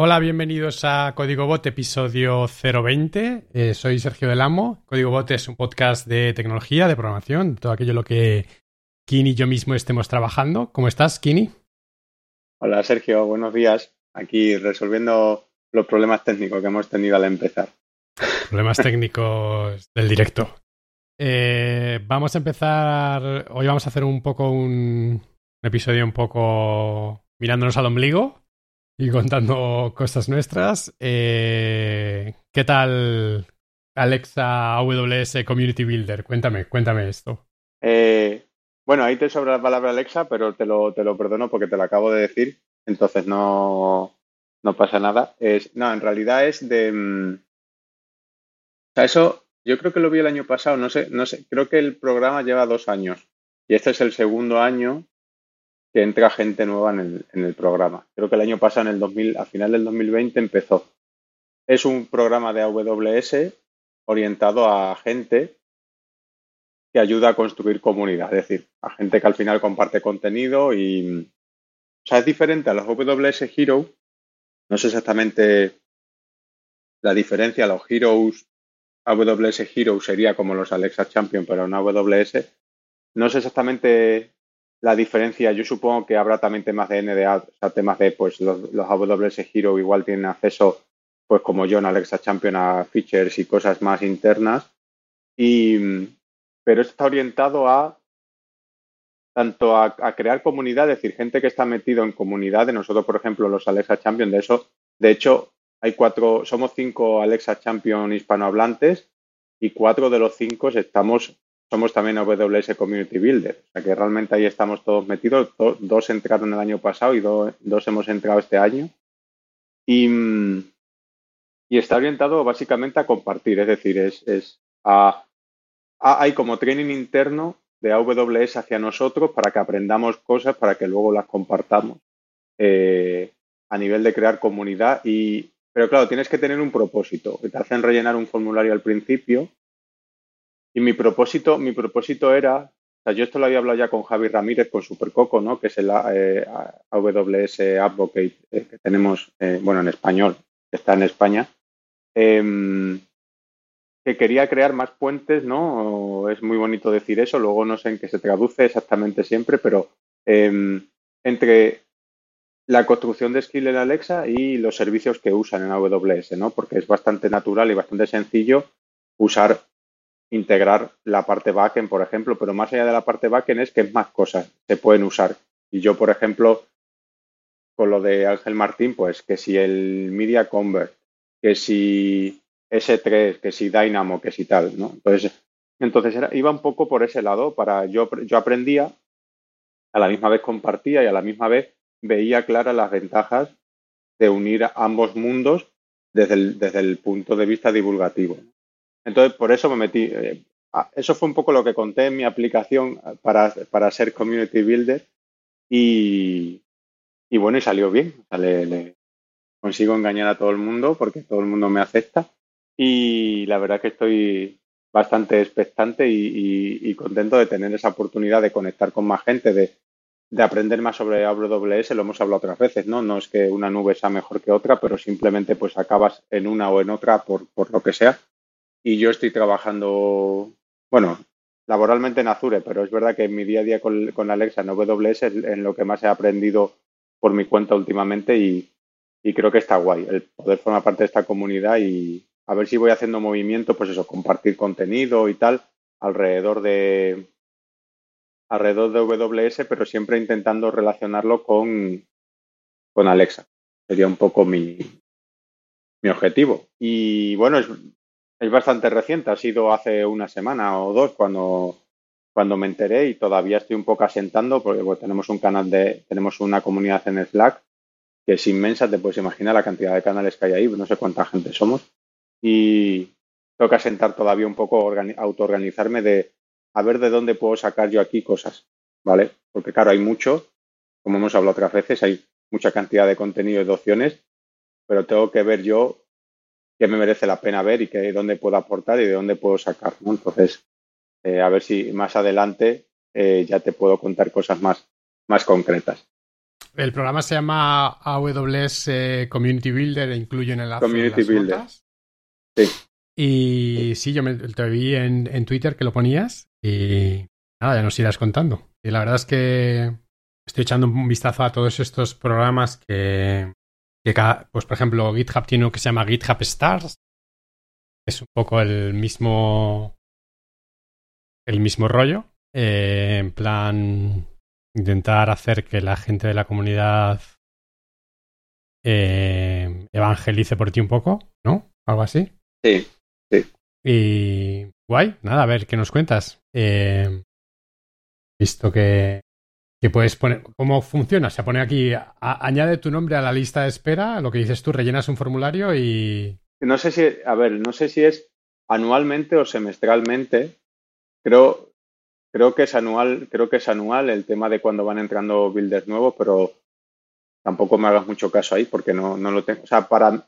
Hola, bienvenidos a Código Bot, episodio 020. Eh, soy Sergio Del Amo. Código Bot es un podcast de tecnología, de programación, todo aquello lo que Kini y yo mismo estemos trabajando. ¿Cómo estás, Kini? Hola, Sergio. Buenos días. Aquí resolviendo los problemas técnicos que hemos tenido al empezar. Problemas técnicos del directo. Eh, vamos a empezar. Hoy vamos a hacer un poco un episodio un poco mirándonos al ombligo y contando cosas nuestras. Eh, ¿Qué tal Alexa AWS Community Builder? Cuéntame, cuéntame esto. Eh, bueno, ahí te sobra la palabra Alexa, pero te lo, te lo perdono porque te lo acabo de decir, entonces no, no pasa nada. Es, no, en realidad es de... Mm, o sea, eso yo creo que lo vi el año pasado, no sé, no sé, creo que el programa lleva dos años y este es el segundo año que entra gente nueva en el, programa. Creo que el año pasado, en el 2000, a final del 2020, empezó. Es un programa de AWS orientado a gente que ayuda a construir comunidad, es decir, a gente que al final comparte contenido y... O sea, es diferente a los AWS Hero. No sé exactamente la diferencia. Los Heroes, AWS Hero sería como los Alexa Champion, pero en AWS. No sé exactamente la diferencia, yo supongo que habrá también temas de NDA, o sea, temas de, pues los, los AWS Hero igual tienen acceso, pues como yo en Alexa Champion, a features y cosas más internas. Y, pero está orientado a tanto a, crear comunidad, es decir, gente que está metido en comunidad, de nosotros, por ejemplo, los Alexa Champion, de eso, de hecho, hay cuatro, somos cinco Alexa Champion hispanohablantes y cuatro de los cinco estamos somos también AWS Community Builder. O sea que realmente ahí estamos todos metidos. dos entraron el año pasado y dos hemos entrado este año. Y, y, está orientado básicamente a compartir, es decir, es, es a, hay como training interno de AWS hacia nosotros para que aprendamos cosas, para que luego las compartamos eh, a nivel de crear comunidad. Y, pero claro, tienes que tener un propósito. Te hacen rellenar un formulario al principio y mi propósito, mi propósito era, o sea, yo esto lo había hablado ya con Javi Ramírez, con Supercoco, ¿no? Que es el eh, AWS Advocate eh, que tenemos, eh, bueno, en español, que está en España. Em, que quería crear más puentes, ¿no? Es muy bonito decir eso, luego no sé en qué se traduce exactamente siempre, pero em, entre la construcción de skill en Alexa y los servicios que usan en AWS, ¿no? Porque es bastante natural y bastante sencillo usar integrar la parte backend, por ejemplo, pero más allá de la parte backend es que más cosas se pueden usar. Y yo, por ejemplo, con lo de Ángel Martín, pues que si el Media Convert, que si S3, que si Dynamo, que si tal, ¿no? Entonces, entonces era, iba un poco por ese lado para yo, yo aprendía, a la misma vez compartía y a la misma vez veía claras las ventajas de unir ambos mundos desde el, desde el punto de vista divulgativo. Entonces, por eso me metí. Eh, eso fue un poco lo que conté en mi aplicación para, para ser community builder y, y bueno, y salió bien. le, consigo engañar a todo el mundo porque todo el mundo me acepta y la verdad que estoy bastante expectante y, contento de tener esa oportunidad de conectar con más gente, de, de, aprender más sobre AWS, lo hemos hablado otras veces, ¿no? No es que una nube sea mejor que otra, pero simplemente pues acabas en una o en otra por, por lo que sea y yo estoy trabajando, bueno, laboralmente en Azure, pero es verdad que en mi día a día con, Alexa en AWS es en lo que más he aprendido por mi cuenta últimamente y, creo que está guay el poder formar parte de esta comunidad y a ver si voy haciendo movimiento, pues eso, compartir contenido y tal alrededor de alrededor de AWS, pero siempre intentando relacionarlo con, con Alexa. Sería un poco mi, mi objetivo. Y bueno, es, es bastante reciente, ha sido hace una semana o dos cuando, cuando me enteré y todavía estoy un poco asentando porque tenemos un canal de, tenemos una comunidad en Slack que es inmensa, te puedes imaginar la cantidad de canales que hay ahí, no sé cuánta gente somos y tengo que asentar todavía un poco, autoorganizarme de a ver de dónde puedo sacar yo aquí cosas, ¿vale? Porque claro, hay mucho, como hemos hablado otras veces, hay mucha cantidad de contenido y de opciones, pero tengo que ver yo qué me merece la pena ver y qué, dónde puedo aportar y de dónde puedo sacar. Entonces, eh, a ver si más adelante eh, ya te puedo contar cosas más, más concretas. el programa se llama AWS Community Builder e incluye en el Community Builder. Sí. Y sí, yo te vi en, en, Twitter que lo ponías y nada, ya nos irás contando. Y la verdad es que estoy echando un vistazo a todos estos programas que, que pues por ejemplo, GitHub tiene uno que se llama GitHub Stars. Es un poco el mismo el mismo rollo. Eh, en plan, intentar hacer que la gente de la comunidad eh, evangelice por ti un poco, ¿no? Algo así. Sí, sí. Y guay, nada, a ver, ¿qué nos cuentas? Eh, visto que, que puedes poner, ¿cómo funciona? Se pone aquí, añade tu nombre a la lista de espera, lo que dices tú, rellenas un formulario y... No sé si, a ver, no sé si es anualmente o semestralmente, Creo, creo que es anual, creo que es anual el tema de cuando van entrando builders nuevos, pero tampoco me hagas mucho caso ahí porque no, no lo tengo. O sea, para,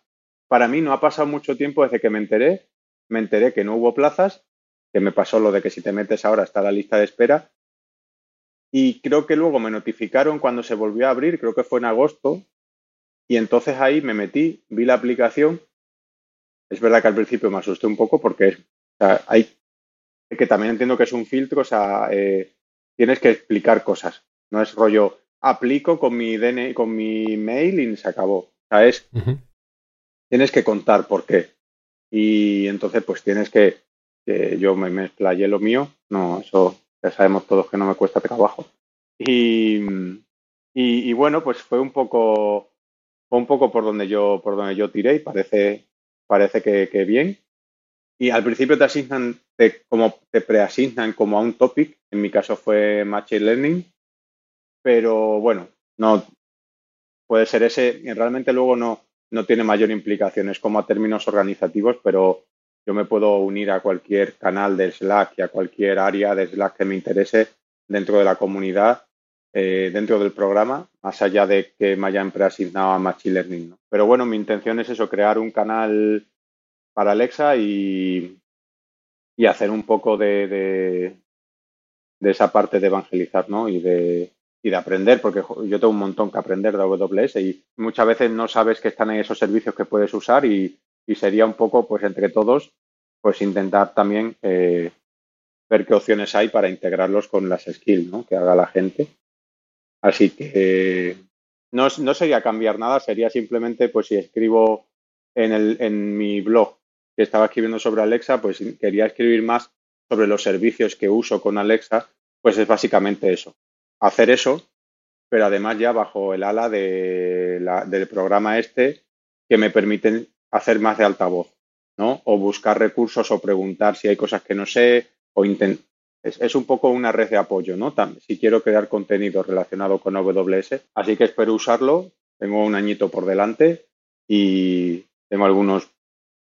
para mí no ha pasado mucho tiempo desde que me enteré. Me enteré que no hubo plazas, que me pasó lo de que si te metes ahora está la lista de espera. Y creo que luego me notificaron cuando se volvió a abrir, creo que fue en agosto, y entonces ahí me metí, vi la aplicación. Es verdad que al principio me asusté un poco porque o sea, hay que también entiendo que es un filtro, o sea, eh, tienes que explicar cosas. No es rollo, aplico con mi DNI, con mi mail y se acabó. O sea, es, tienes que contar por qué. Y entonces, pues tienes que, que yo me, me explayé lo mío. No, eso ya sabemos todos que no me cuesta trabajo. Y, y, bueno, pues fue un poco, un poco por donde yo, por donde yo tiré y parece, parece que, que bien. Y al principio te asignan, te, como te preasignan como a un topic, en mi caso fue Machine Learning, pero bueno, no puede ser ese, realmente luego no, no tiene mayor implicación, es como a términos organizativos, pero yo me puedo unir a cualquier canal de Slack y a cualquier área de Slack que me interese dentro de la comunidad, eh, dentro del programa, más allá de que me hayan preasignado a Machine Learning. Pero bueno, mi intención es eso, crear un canal para Alexa y, y hacer un poco de, de, esa parte de evangelizar ¿no? y, de, y de aprender, porque yo tengo un montón que aprender de AWS y muchas veces no sabes que están en esos servicios que puedes usar y, y sería un poco, pues entre todos, pues intentar también eh, ver qué opciones hay para integrarlos con las skills ¿no? que haga la gente. Así que no, no sería cambiar nada, sería simplemente, pues si escribo en, el, en mi blog que estaba escribiendo sobre Alexa, pues quería escribir más sobre los servicios que uso con Alexa, pues es básicamente eso. Hacer eso, pero además ya bajo el ala de del programa este que me permiten hacer más de altavoz, ¿no? O buscar recursos o preguntar si hay cosas que no sé o intentar. Es, un poco una red de apoyo, ¿no? si quiero crear contenido relacionado con AWS, así que espero usarlo. Tengo un añito por delante y tengo algunos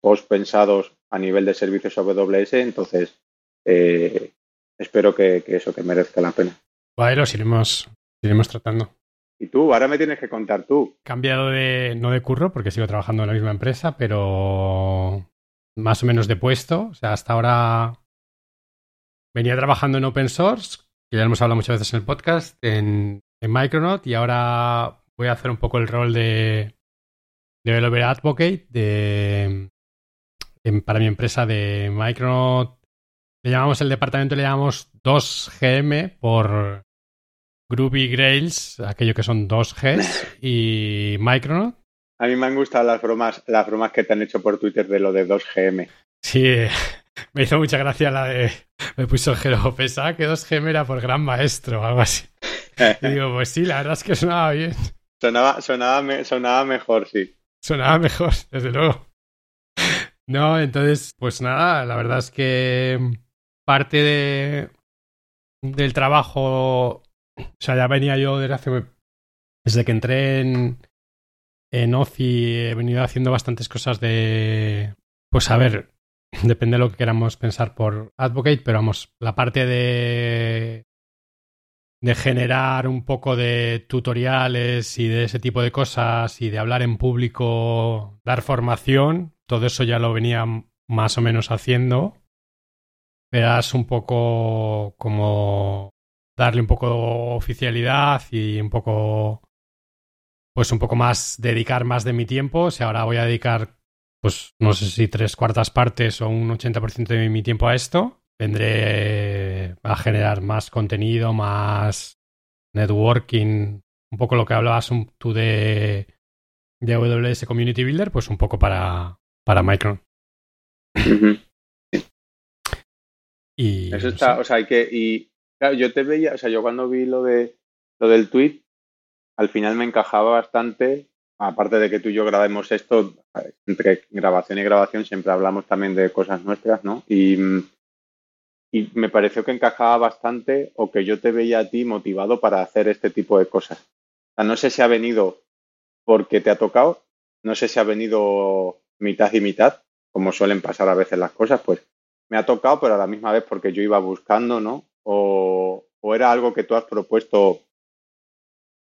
post pensados a nivel de servicios AWS, entonces eh, espero que, eso, que merezca la pena. Vale, los iremos, iremos tratando. Y tú, ahora me tienes que contar tú. Cambiado de, no de curro, porque sigo trabajando en la misma empresa, pero más o menos de puesto. O sea, hasta ahora venía trabajando en open source, que ya hemos hablado muchas veces en el podcast, en, en Micronaut, y ahora voy a hacer un poco el rol de Developer Advocate, de, para mi empresa de Micronaut, le llamamos el departamento, le llamamos 2GM por Groovy Grails, aquello que son 2Gs, y Micronaut. A mí me han gustado las bromas, las bromas que te han hecho por Twitter de lo de 2GM. Sí, me hizo mucha gracia la de. Me puso Jero, pensaba que 2GM era por gran maestro o algo así. y digo, pues sí, la verdad es que sonaba bien. Sonaba, sonaba, sonaba mejor, sí. Sonaba mejor, desde luego. No, entonces, pues nada, la verdad es que parte de del trabajo, o sea, ya venía yo desde hace desde que entré en en OCI he venido haciendo bastantes cosas de pues a ver, depende de lo que queramos pensar por advocate, pero vamos, la parte de de generar un poco de tutoriales y de ese tipo de cosas y de hablar en público, dar formación, todo eso ya lo venía más o menos haciendo. Verás un poco como darle un poco oficialidad y un poco pues un poco más, dedicar más de mi tiempo. Sea, ahora voy a dedicar, pues no sé si tres cuartas partes o un 80% de mi tiempo a esto. Vendré a generar más contenido, más networking, un poco lo que hablabas tú de, de AWS Community Builder, pues un poco para, para Micron. y eso está, o sea, hay que, y claro, yo te veía, o sea, yo cuando vi lo de lo del tweet, al final me encajaba bastante, aparte de que tú y yo grabemos esto, entre grabación y grabación siempre hablamos también de cosas nuestras, ¿no? Y, y me pareció que encajaba bastante o que yo te veía a ti motivado para hacer este tipo de cosas. O sea, no sé si ha venido porque te ha tocado, no sé si ha venido mitad y mitad, como suelen pasar a veces las cosas, pues me ha tocado, pero a la misma vez porque yo iba buscando, ¿no? O, o era algo que tú has propuesto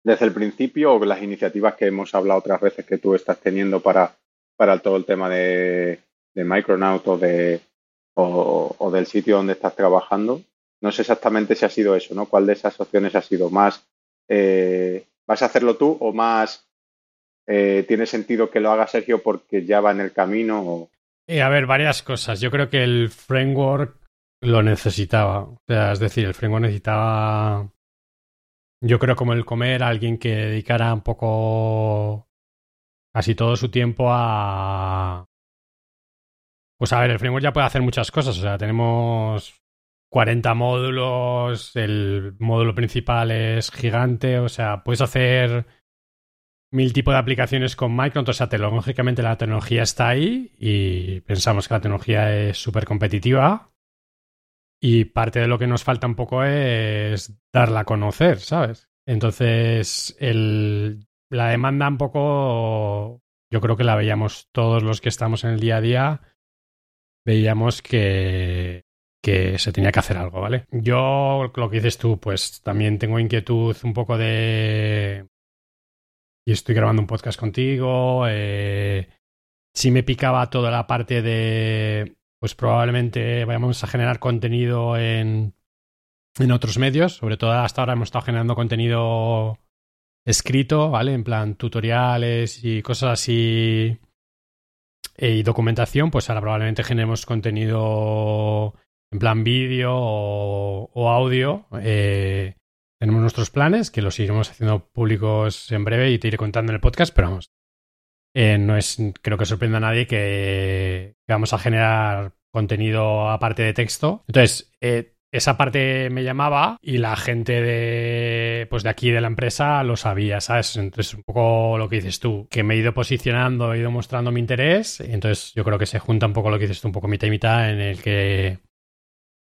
desde el principio o las iniciativas que hemos hablado otras veces que tú estás teniendo para, para todo el tema de, de Micronaut o, de, o, del sitio donde estás trabajando. No sé exactamente si ha sido eso, ¿no? ¿Cuál de esas opciones ha sido más, eh, vas a hacerlo tú o más eh, tiene sentido que lo haga Sergio porque ya va en el camino? Eh, a ver, varias cosas. Yo creo que el framework lo necesitaba. O sea, es decir, el framework necesitaba yo creo como el comer, alguien que dedicara un poco casi todo su tiempo a... Pues a ver, el framework ya puede hacer muchas cosas, o sea, tenemos 40 módulos, el módulo principal es gigante, o sea, puedes hacer mil tipos de aplicaciones con Micron, o sea, tecnológicamente la tecnología está ahí y pensamos que la tecnología es súper competitiva y parte de lo que nos falta un poco es darla a conocer, ¿sabes? Entonces, el, la demanda un poco, yo creo que la veíamos todos los que estamos en el día a día, veíamos que, que se tenía que hacer algo, ¿vale? Yo, lo que dices tú, pues también tengo inquietud un poco de... Y estoy grabando un podcast contigo. Eh... Sí me picaba toda la parte de pues probablemente vayamos a generar contenido en, en otros medios. Sobre todo hasta ahora hemos estado generando contenido escrito, ¿vale? En plan tutoriales y cosas así e, y documentación, pues ahora probablemente generemos contenido en plan vídeo o, audio. Eh, tenemos nuestros planes que los iremos haciendo públicos en breve y te iré contando en el podcast, pero vamos, eh, no es, creo que sorprenda a nadie que, vamos a generar contenido aparte de texto. Entonces, eh, esa parte me llamaba y la gente de, pues de aquí de la empresa lo sabía, ¿sabes? Entonces, un poco lo que dices tú, que me he ido posicionando, he ido mostrando mi interés. Entonces, yo creo que se junta un poco lo que dices tú, un poco mitad y mitad, en el que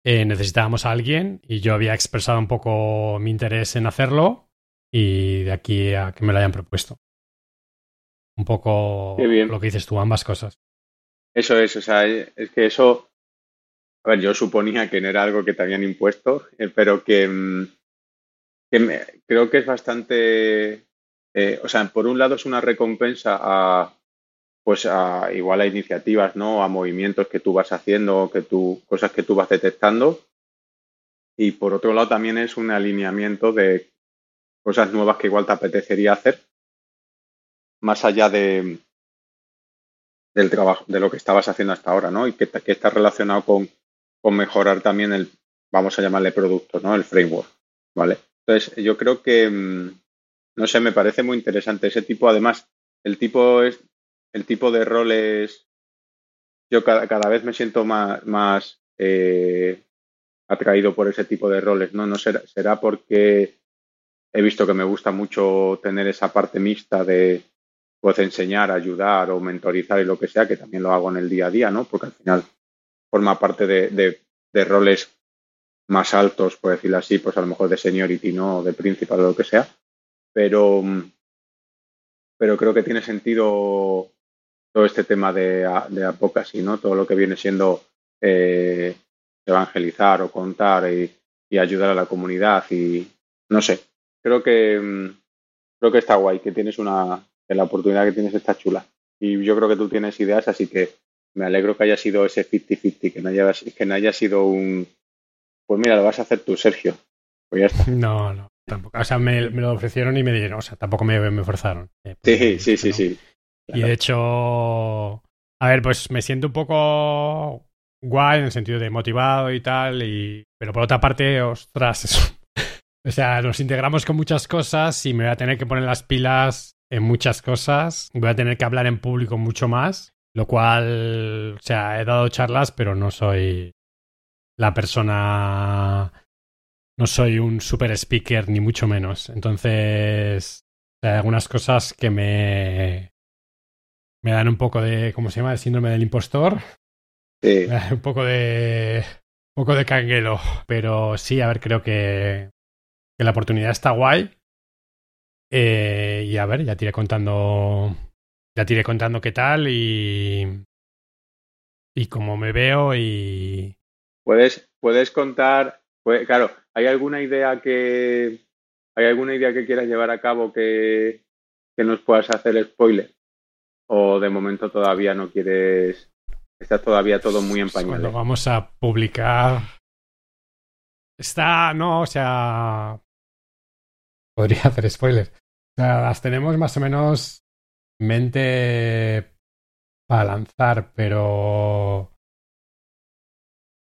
eh, necesitábamos a alguien y yo había expresado un poco mi interés en hacerlo y de aquí a que me lo hayan propuesto un poco lo que dices tú, ambas cosas. Eso es, o sea, es que eso, a ver, yo suponía que no era algo que te habían impuesto, eh, pero que, mm, creo que es bastante, eh, o sea, por un lado es una recompensa a, pues a igual a iniciativas, ¿no? A movimientos que tú vas haciendo, que tú, cosas que tú vas detectando. Y por otro lado también es un alineamiento de cosas nuevas que igual te apetecería hacer más allá de, del trabajo, de lo que estabas haciendo hasta ahora, ¿no? Y que, que está relacionado con, con, mejorar también el, vamos a llamarle producto, ¿no? El framework, ¿vale? Entonces, yo creo que, mm, no sé, me parece muy interesante ese tipo, además, el tipo es, el tipo de roles, yo cada, cada vez me siento más, más eh, atraído por ese tipo de roles, ¿no? No será, será porque he visto que me gusta mucho tener esa parte mixta de, pues enseñar, ayudar o mentorizar y lo que sea, que también lo hago en el día a día, ¿no? Porque al final forma parte de, roles más altos, por decirlo así, pues a lo mejor de seniority, ¿no? De principal o lo que sea. Pero, pero creo que tiene sentido todo este tema de, de advocacy, ¿no? Todo lo que viene siendo eh, evangelizar o contar y, y, ayudar a la comunidad y no sé. Creo que creo que está guay, que tienes una, la oportunidad que tienes está chula. Y yo creo que tú tienes ideas, así que me alegro que haya sido ese 50-50, que, no haya, que no haya sido un... Pues mira, lo vas a hacer tú, Sergio. Pues ya está. No, no. Tampoco, o sea, me, lo ofrecieron y me dieron, o sea, tampoco me, me forzaron. Eh, sí, sí, sí, sí. Y de hecho, a ver, pues me siento un poco guay en el sentido de motivado y tal, y pero por otra parte, ostras, eso. o sea, nos integramos con muchas cosas y me voy a tener que poner las pilas en muchas cosas. Voy a tener que hablar en público mucho más, lo cual, o sea, he dado charlas, pero no soy la persona no soy un super speaker, ni mucho menos. Entonces, hay algunas cosas que me, me dan un poco de, ¿cómo se llama? El síndrome del impostor. Sí. un poco de, un poco de canguelo. Pero sí, a ver, creo que, que la oportunidad está guay. Eh, y a ver, ya te iré contando, ya te iré contando qué tal y, y cómo me veo y... Puedes, puedes contar, pues, claro, ¿Hay alguna idea que hay alguna idea que quieras llevar a cabo que, que nos puedas hacer spoiler? ¿O de momento todavía no quieres? Está todavía todo muy en pañales. vamos a publicar. Está, no, o sea. Podría hacer spoiler. O sea, las tenemos más o menos mente para lanzar, pero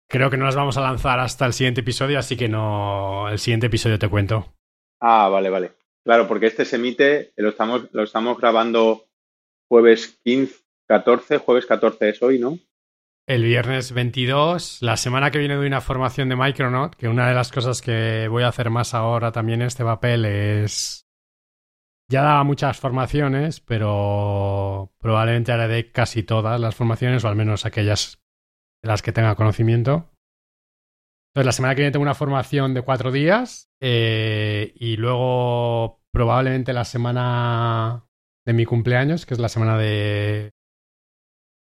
Creo que no las vamos a lanzar hasta el siguiente episodio, así que no. El siguiente episodio te cuento. Ah, vale, vale. Claro, porque este se emite, lo estamos, lo estamos grabando jueves 15, 14, jueves 14 es hoy, ¿no? El viernes 22. La semana que viene doy una formación de Micronaut, que una de las cosas que voy a hacer más ahora también en este papel es. Ya daba muchas formaciones, pero probablemente haré casi todas las formaciones, o al menos aquellas de las que tenga conocimiento. Entonces, la semana que viene tengo una formación de cuatro días eh, y luego probablemente la semana de mi cumpleaños, que es la semana de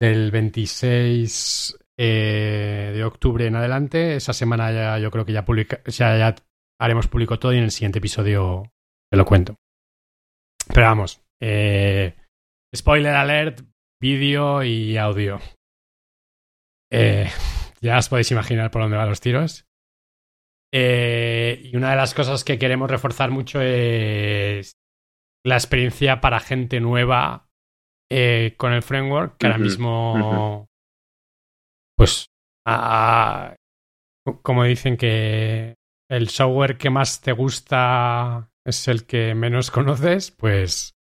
del 26 eh, de octubre en adelante. Esa semana ya yo creo que ya, publica, ya haremos público todo y en el siguiente episodio te lo cuento. Pero vamos, eh, spoiler alert, vídeo y audio. Eh, ya os podéis imaginar por dónde van los tiros. Eh, y una de las cosas que queremos reforzar mucho es la experiencia para gente nueva eh, con el framework, que ahora mismo, pues, como dicen que el software que más te gusta es el que menos conoces, pues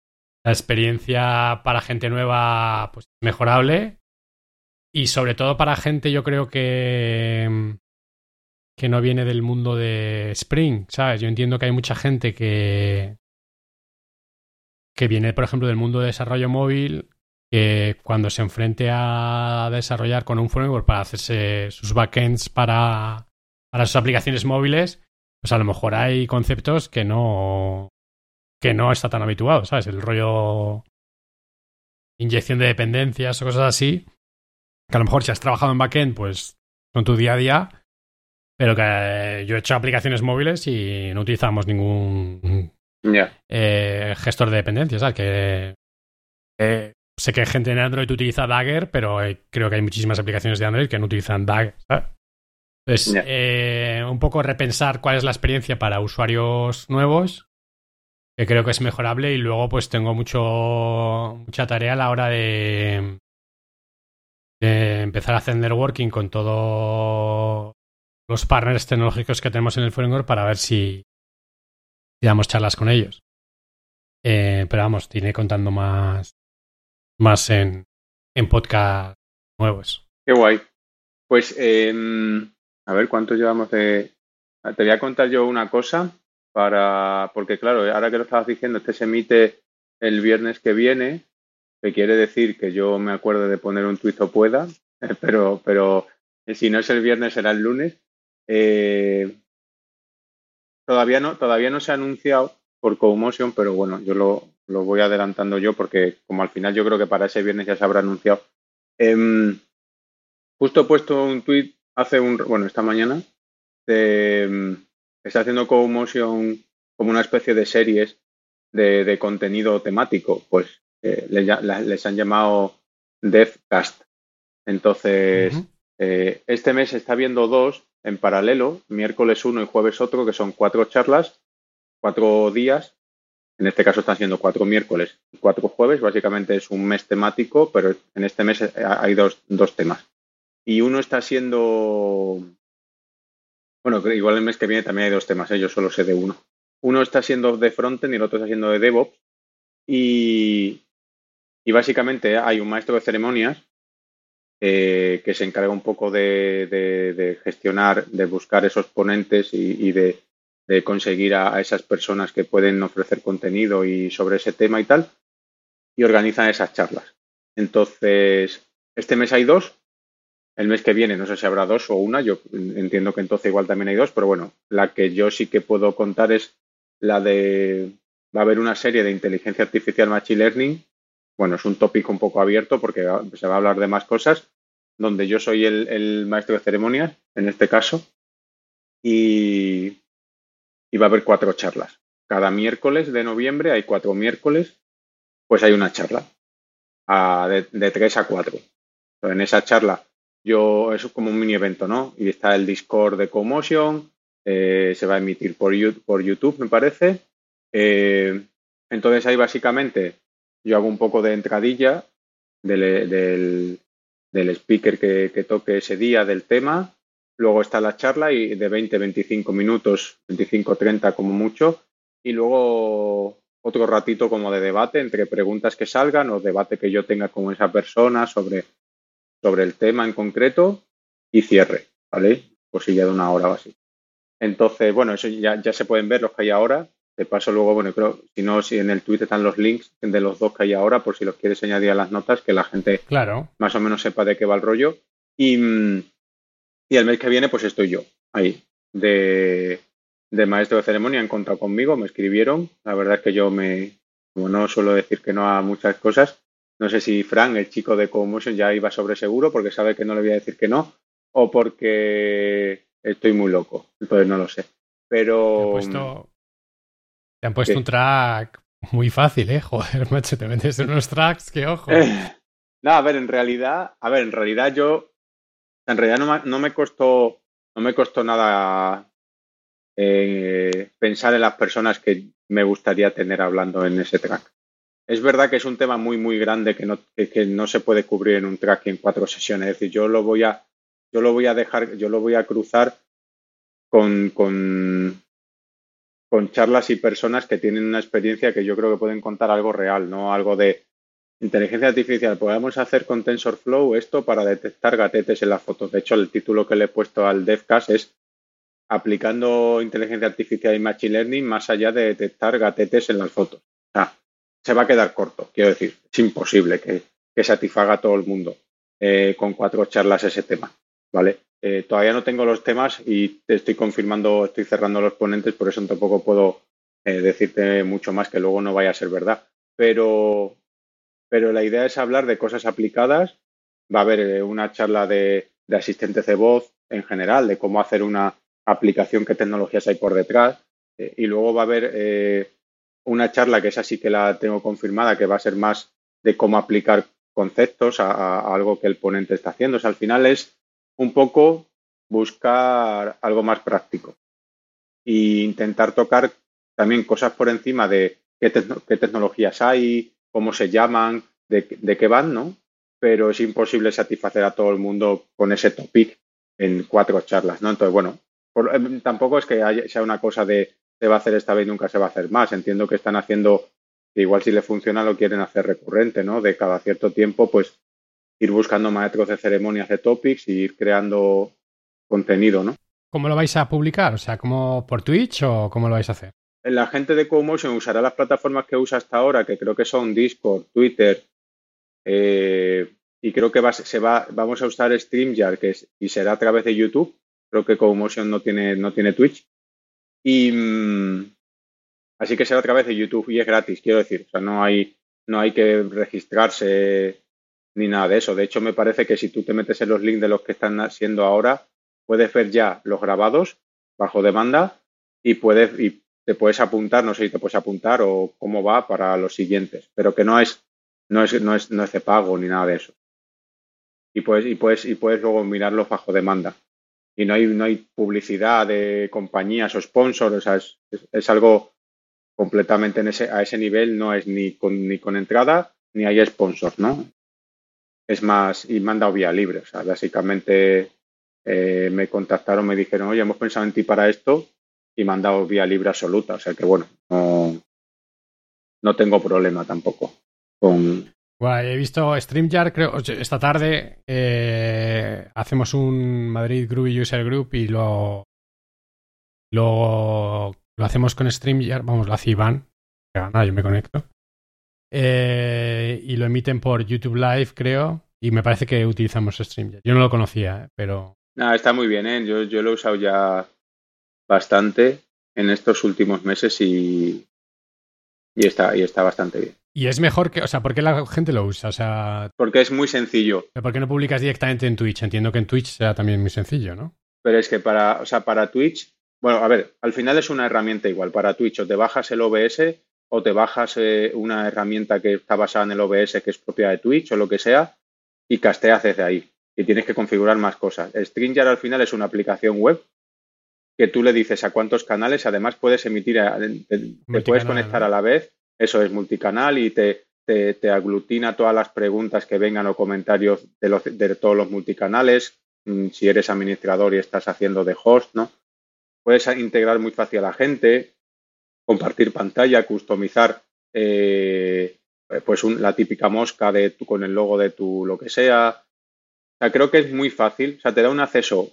la experiencia para gente nueva pues mejorable y sobre todo para gente, yo creo que. que no viene del mundo de Spring, ¿sabes? Yo entiendo que hay mucha gente que. que viene, por ejemplo, del mundo de desarrollo móvil, que cuando se enfrente a desarrollar con un framework para hacerse sus backends para, para sus aplicaciones móviles, pues a lo mejor hay conceptos que no. que no está tan habituado, ¿sabes? El rollo. inyección de dependencias o cosas así que a lo mejor si has trabajado en backend, pues son tu día a día, pero que yo he hecho aplicaciones móviles y no utilizamos ningún eh, gestor de dependencias, ¿sabes? Que eh, sé que gente en Android utiliza Dagger, pero eh, creo que hay muchísimas aplicaciones de Android que no utilizan Dagger, ¿sabes? Entonces, un poco repensar cuál es la experiencia para usuarios nuevos, que creo que es mejorable, y luego pues tengo mucho mucha tarea a la hora de empezar a hacer networking con todos los partners tecnológicos que tenemos en el framework para ver si, damos charlas con ellos. Eh, pero vamos, tiene contando más, más en, en podcast nuevos. Qué guay. Pues, em, a ver, ¿cuánto llevamos de...? Te voy a contar yo una cosa para... Porque claro, ahora que lo estabas diciendo, este se emite el viernes que viene que quiere decir que yo me acuerdo de poner un tuit o pueda, pero, pero si no es el viernes será el lunes. Eh, todavía, no, todavía no se ha anunciado por CoMotion, pero bueno, yo lo, lo, voy adelantando yo porque como al final yo creo que para ese viernes ya se habrá anunciado. Em, justo he puesto un tuit hace un, bueno, esta mañana, em, está haciendo CoMotion como una especie de series de, de contenido temático. Pues eh, les, han llamado DevCast. Entonces, eh, este mes está viendo dos en paralelo, miércoles uno y jueves otro, que son cuatro charlas cuatro días. En este caso están siendo cuatro miércoles y cuatro jueves. Básicamente es un mes temático, pero en este mes hay dos, dos temas. Y uno está siendo. Bueno, igual el mes que viene también hay dos temas, ¿eh? yo solo sé de uno. Uno está siendo de frontend y el otro está siendo de DevOps. Y, y básicamente hay un maestro de ceremonias eh, que se encarga un poco de, gestionar, de buscar esos ponentes y, de, conseguir a, esas personas que pueden ofrecer contenido y sobre ese tema y tal, y organizan esas charlas. Entonces, este mes hay dos, el mes que viene no sé si habrá dos o una, yo entiendo que entonces igual también hay dos, pero bueno, la que yo sí que puedo contar es la de, va a haber una serie de inteligencia artificial machine learning bueno, es un tópico un poco abierto porque se va a hablar de más cosas, donde yo soy el, maestro de ceremonias, en este caso, y, va a haber cuatro charlas. Cada miércoles de noviembre hay cuatro miércoles, pues hay una charla de, tres a cuatro. en esa charla yo es como un mini evento, ¿no? Y está el Discord de Comotion, eh, se va a emitir por, por YouTube, me parece. Eh, entonces ahí básicamente yo hago un poco de entradilla del, speaker que, toque ese día del tema. Luego está la charla y de 20, 25 minutos, 25, 30 como mucho. Y luego otro ratito como de debate entre preguntas que salgan o debate que yo tenga con esa persona sobre, sobre el tema en concreto y cierre, ¿vale? Pues ya de una hora o así. Entonces, bueno, eso ya, ya se pueden ver los que hay ahora. Te paso luego, bueno, creo, si no, si en el tweet están los links de los dos que hay ahora, por si los quieres añadir a las notas, que la gente claro. más o menos sepa de qué va el rollo. Y, y el mes que viene, pues estoy yo, ahí, de, de maestro de ceremonia, han contado conmigo, me escribieron. La verdad es que yo me, como no suelo decir que no a muchas cosas, no sé si Frank, el chico de Comotion, ya iba sobre seguro porque sabe que no le voy a decir que no, o porque estoy muy loco. Entonces no lo sé. Pero. Te han puesto un track muy fácil, ¿eh? Joder, macho, te metes en unos tracks, qué ojo. no, a ver, en realidad, a ver, en realidad yo, en realidad no, me costó, no me costó nada eh, pensar en las personas que me gustaría tener hablando en ese track. Es verdad que es un tema muy, muy grande que no, que, no se puede cubrir en un track en cuatro sesiones. Es decir, yo lo voy a, yo lo voy a dejar, yo lo voy a cruzar con, con, con charlas y personas que tienen una experiencia que yo creo que pueden contar algo real, no algo de inteligencia artificial. Podemos hacer con TensorFlow esto para detectar gatetes en las fotos. De hecho, el título que le he puesto al DevCast es aplicando inteligencia artificial y machine learning más allá de detectar gatetes en las fotos. Se va a quedar corto, quiero decir, es imposible que, satisfaga a todo el mundo eh, con cuatro charlas ese tema, ¿vale? Eh, todavía no tengo los temas y te estoy confirmando, estoy cerrando los ponentes, por eso tampoco puedo eh, decirte mucho más que luego no vaya a ser verdad. Pero, pero la idea es hablar de cosas aplicadas. Va a haber una charla de, asistentes de voz en general, de cómo hacer una aplicación, qué tecnologías hay por detrás. y luego va a haber una charla que es así que la tengo confirmada, que va a ser más de cómo aplicar conceptos a, algo que el ponente está haciendo. O sea, al final es un poco buscar algo más práctico e intentar tocar también cosas por encima de qué, tecnologías hay, cómo se llaman, de, qué van, ¿no? Pero es imposible satisfacer a todo el mundo con ese topic en cuatro charlas, ¿no? Entonces, bueno, eh, tampoco es que sea una cosa de se va a hacer esta vez y nunca se va a hacer más. Entiendo que están haciendo, que igual si le funciona lo quieren hacer recurrente, ¿no? De cada cierto tiempo, pues ir buscando maestros de ceremonias de topics y ir creando contenido, ¿no? ¿Cómo lo vais a publicar? O sea, ¿como por Twitch o cómo lo vais a hacer? La gente de CoMotion usará las plataformas que usa hasta ahora, que creo que son Discord, Twitter, eh, y creo que se va, vamos a usar StreamYard, que y será a través de YouTube. Creo que CoMotion no tiene, no tiene Twitch. Y mm, así que será a través de YouTube y es gratis, quiero decir. O sea, no hay, no hay que registrarse ni nada de eso. De hecho, me parece que si tú te metes en los links de los que están haciendo ahora, puedes ver ya los grabados bajo demanda y puedes y te puedes apuntar, no sé si te puedes apuntar o cómo va para los siguientes, pero que no es no es no es no es de pago ni nada de eso. Y puedes y puedes y puedes luego mirarlos bajo demanda. Y no hay no hay publicidad de compañías o sponsors, o sea, es, es algo completamente en ese, a ese nivel, no es ni con, ni con entrada ni hay sponsors, ¿no? Es más, y me han dado vía libre, o sea, básicamente eh, me contactaron, me dijeron, oye, hemos pensado en ti para esto y me han dado vía libre absoluta, o sea que bueno, no, no tengo problema tampoco con... he visto StreamYard, creo, esta tarde eh, hacemos un Madrid Groovy User Group y lo, lo, hacemos con StreamYard, vamos, lo hace Iván, nada, yo me conecto. Eh, y lo emiten por YouTube Live, creo, y me parece que utilizamos StreamYard. Yo no lo conocía, eh, pero... Está muy bien, ¿eh? Yo, yo lo he usado ya bastante en estos últimos meses y, y está, y está bastante bien. Y es mejor que, o sea, ¿por qué la gente lo usa? O sea, porque es muy sencillo. ¿Por qué no publicas directamente en Twitch? Entiendo que en Twitch sea también muy sencillo, ¿no? Pero es que para, o sea, para Twitch, bueno, a ver, al final es una herramienta igual. Para Twitch o te bajas el OBS o te bajas eh, una herramienta que está basada en el OBS que es propia de Twitch o lo que sea y casteas desde ahí. Y tienes que configurar más cosas. StreamYard al final es una aplicación web que tú le dices a cuántos canales, además puedes emitir, te, puedes conectar a la vez, eso es multicanal y te, te, aglutina todas las preguntas que vengan o comentarios de, de todos los multicanales, mm, si eres administrador y estás haciendo de host, ¿no? Puedes integrar muy fácil a la gente, compartir pantalla, customizar eh, pues la típica mosca de tu, con el logo de tu lo que sea. Sea, creo que es muy fácil, o sea, te da un acceso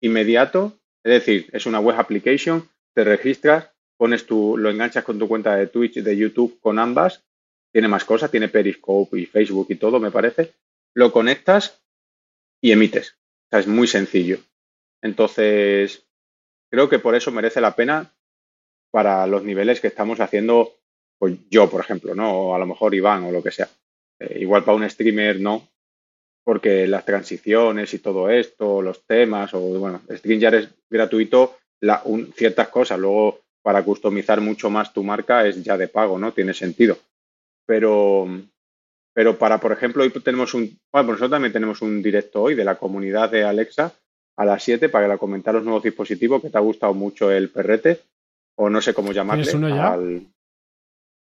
inmediato es decir, es una web application, te registras, pones tu, lo enganchas con tu cuenta de Twitch, de YouTube, con ambas. Tiene más cosas, tiene Periscope y Facebook y todo, me parece. Lo conectas y emites. O sea, es muy sencillo. Entonces, creo que por eso merece la pena para los niveles que estamos haciendo, pues yo, por ejemplo, ¿no? O a lo mejor Iván o lo que sea. Eh, igual para un streamer no, porque las transiciones y todo esto, los temas, o bueno, StreamYard es gratuito, ciertas cosas, luego para customizar mucho más tu marca es ya de pago, ¿no? Tiene sentido. Pero, pero para, por ejemplo, hoy tenemos un, bueno, nosotros también tenemos un directo hoy de la comunidad de Alexa a las 7 para comentar los nuevos dispositivos que te ha gustado mucho el perrete, o no sé cómo llamarle. uno ya?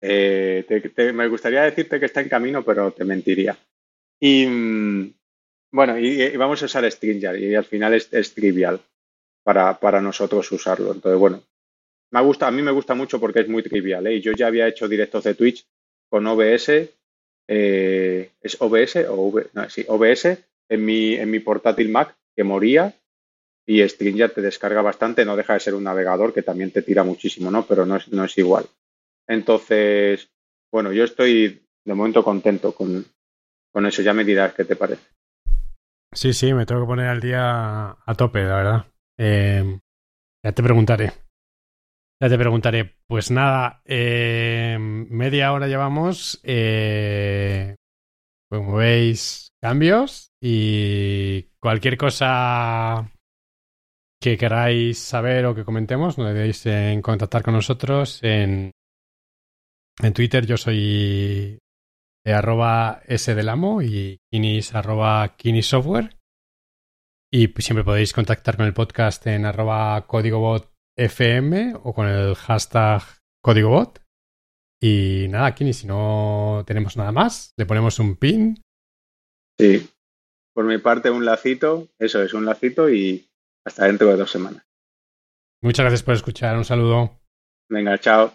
Eh, me gustaría decirte que está en camino, pero te mentiría. Y mm, bueno, y, vamos a usar StreamYard y al final es, trivial para, para, nosotros usarlo. Entonces, bueno, me gusta, a mí me gusta mucho porque es muy trivial. ¿eh? Yo ya había hecho directos de Twitch con OBS. Eh, ¿Es OBS o no, sí, OBS en mi, en mi portátil Mac que moría y StreamYard te descarga bastante, no deja de ser un navegador que también te tira muchísimo, ¿no? Pero no es, no es igual. Entonces, bueno, yo estoy de momento contento con, con eso ya me dirás qué te parece. Sí, sí, me tengo que poner al día a tope, la verdad. Eh, ya te preguntaré. Ya te preguntaré. Pues nada, eh, media hora llevamos. Eh, como veis, cambios. Y cualquier cosa que queráis saber o que comentemos, no debéis en contactar con nosotros en, en Twitter. Yo soy arroba S del amo y Kinis arroba Kinis Software. Y siempre podéis contactar con el podcast en arroba códigobot FM o con el hashtag códigobot. Y nada, Kini, si no tenemos nada más, le ponemos un pin. Sí, por mi parte un lacito, eso es un lacito y hasta dentro de dos semanas. Muchas gracias por escuchar, un saludo. Venga, chao.